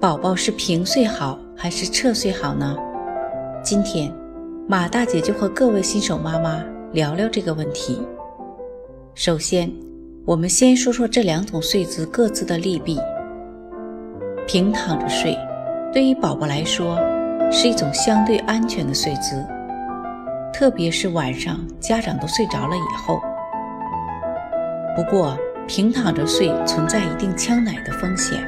宝宝是平睡好还是侧睡好呢？今天马大姐就和各位新手妈妈聊聊这个问题。首先，我们先说说这两种睡姿各自的利弊。平躺着睡，对于宝宝来说是一种相对安全的睡姿，特别是晚上家长都睡着了以后。不过，平躺着睡存在一定呛奶的风险。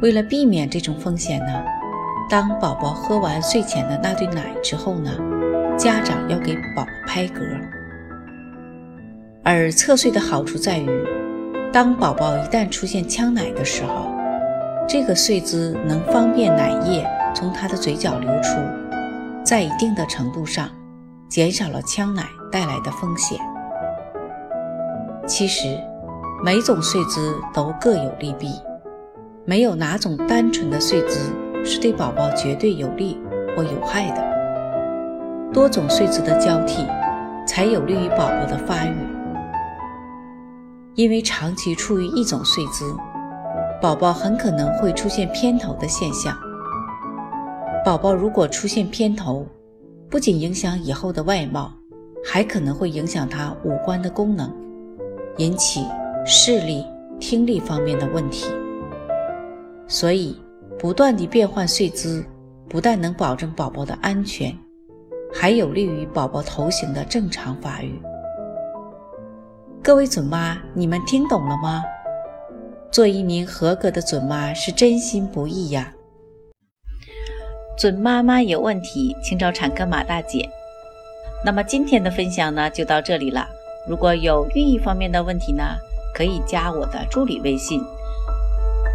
为了避免这种风险呢，当宝宝喝完睡前的那对奶之后呢，家长要给宝宝拍嗝。而侧睡的好处在于，当宝宝一旦出现呛奶的时候，这个睡姿能方便奶液从他的嘴角流出，在一定的程度上减少了呛奶带来的风险。其实，每种睡姿都各有利弊。没有哪种单纯的睡姿是对宝宝绝对有利或有害的，多种睡姿的交替才有利于宝宝的发育。因为长期处于一种睡姿，宝宝很可能会出现偏头的现象。宝宝如果出现偏头，不仅影响以后的外貌，还可能会影响他五官的功能，引起视力、听力方面的问题。所以，不断地变换睡姿，不但能保证宝宝的安全，还有利于宝宝头型的正常发育。各位准妈，你们听懂了吗？做一名合格的准妈是真心不易呀。准妈妈有问题，请找产科马大姐。那么今天的分享呢，就到这里了。如果有孕育方面的问题呢，可以加我的助理微信。